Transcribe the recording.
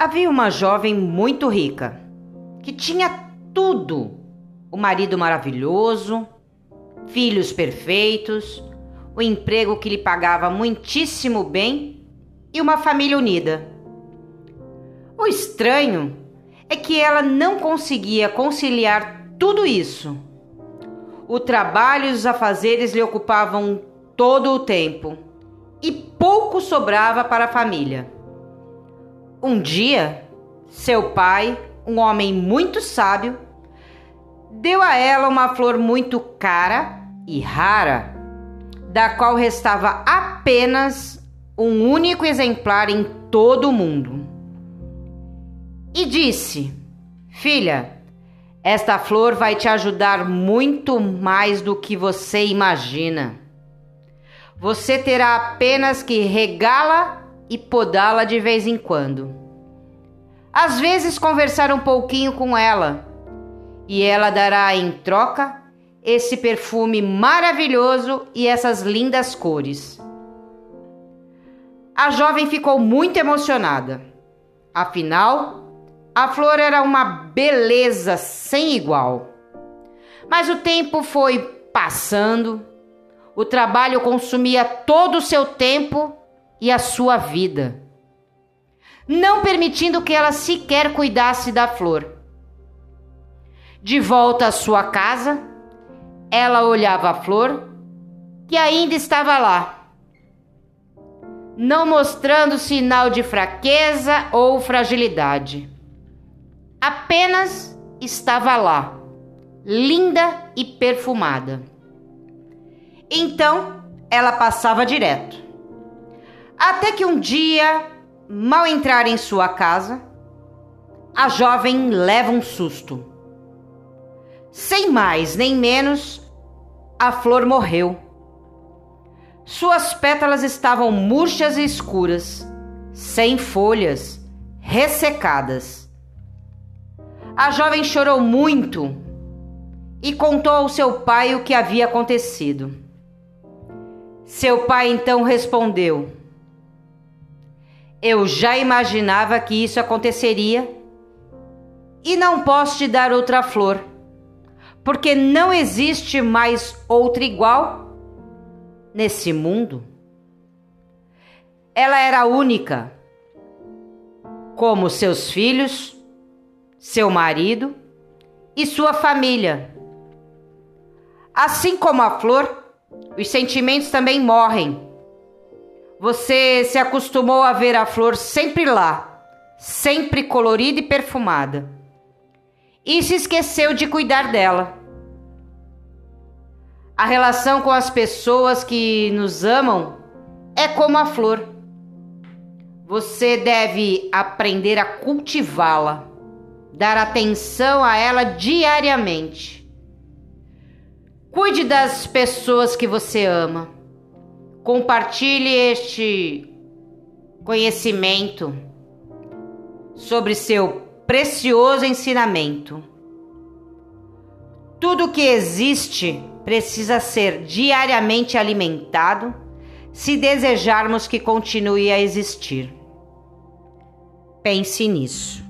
Havia uma jovem muito rica que tinha tudo: o marido maravilhoso, filhos perfeitos, o emprego que lhe pagava muitíssimo bem e uma família unida. O estranho é que ela não conseguia conciliar tudo isso. O trabalho e os afazeres lhe ocupavam todo o tempo e pouco sobrava para a família. Um dia, seu pai, um homem muito sábio, deu a ela uma flor muito cara e rara, da qual restava apenas um único exemplar em todo o mundo. E disse: Filha, esta flor vai te ajudar muito mais do que você imagina. Você terá apenas que regá-la e podá-la de vez em quando. Às vezes conversar um pouquinho com ela, e ela dará em troca esse perfume maravilhoso e essas lindas cores. A jovem ficou muito emocionada. Afinal, a flor era uma beleza sem igual. Mas o tempo foi passando, o trabalho consumia todo o seu tempo e a sua vida, não permitindo que ela sequer cuidasse da flor. De volta à sua casa, ela olhava a flor que ainda estava lá, não mostrando sinal de fraqueza ou fragilidade. Apenas estava lá, linda e perfumada. Então ela passava direto. Até que um dia, mal entrar em sua casa, a jovem leva um susto. Sem mais nem menos, a flor morreu. Suas pétalas estavam murchas e escuras, sem folhas, ressecadas. A jovem chorou muito e contou ao seu pai o que havia acontecido. Seu pai então respondeu: eu já imaginava que isso aconteceria e não posso te dar outra flor, porque não existe mais outra igual nesse mundo. Ela era única, como seus filhos, seu marido e sua família. Assim como a flor, os sentimentos também morrem você se acostumou a ver a flor sempre lá, sempre colorida e perfumada. E se esqueceu de cuidar dela. A relação com as pessoas que nos amam é como a flor. Você deve aprender a cultivá-la, dar atenção a ela diariamente. Cuide das pessoas que você ama Compartilhe este conhecimento sobre seu precioso ensinamento. Tudo que existe precisa ser diariamente alimentado se desejarmos que continue a existir. Pense nisso.